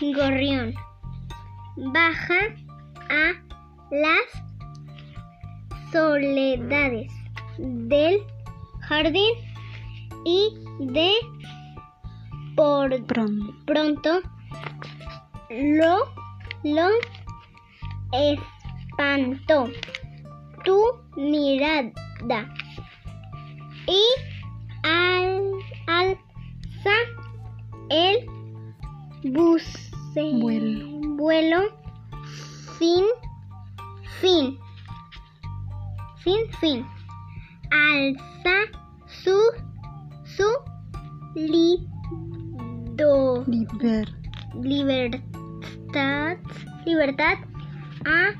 gorrión baja a las soledades del jardín y de por Pronto. pronto lo, lo espantó tu mirada y al, alza el buce- Vuelo. vuelo. Sin fin. Sin fin. Alza su su lido Liber. libertad. Libertad amenazada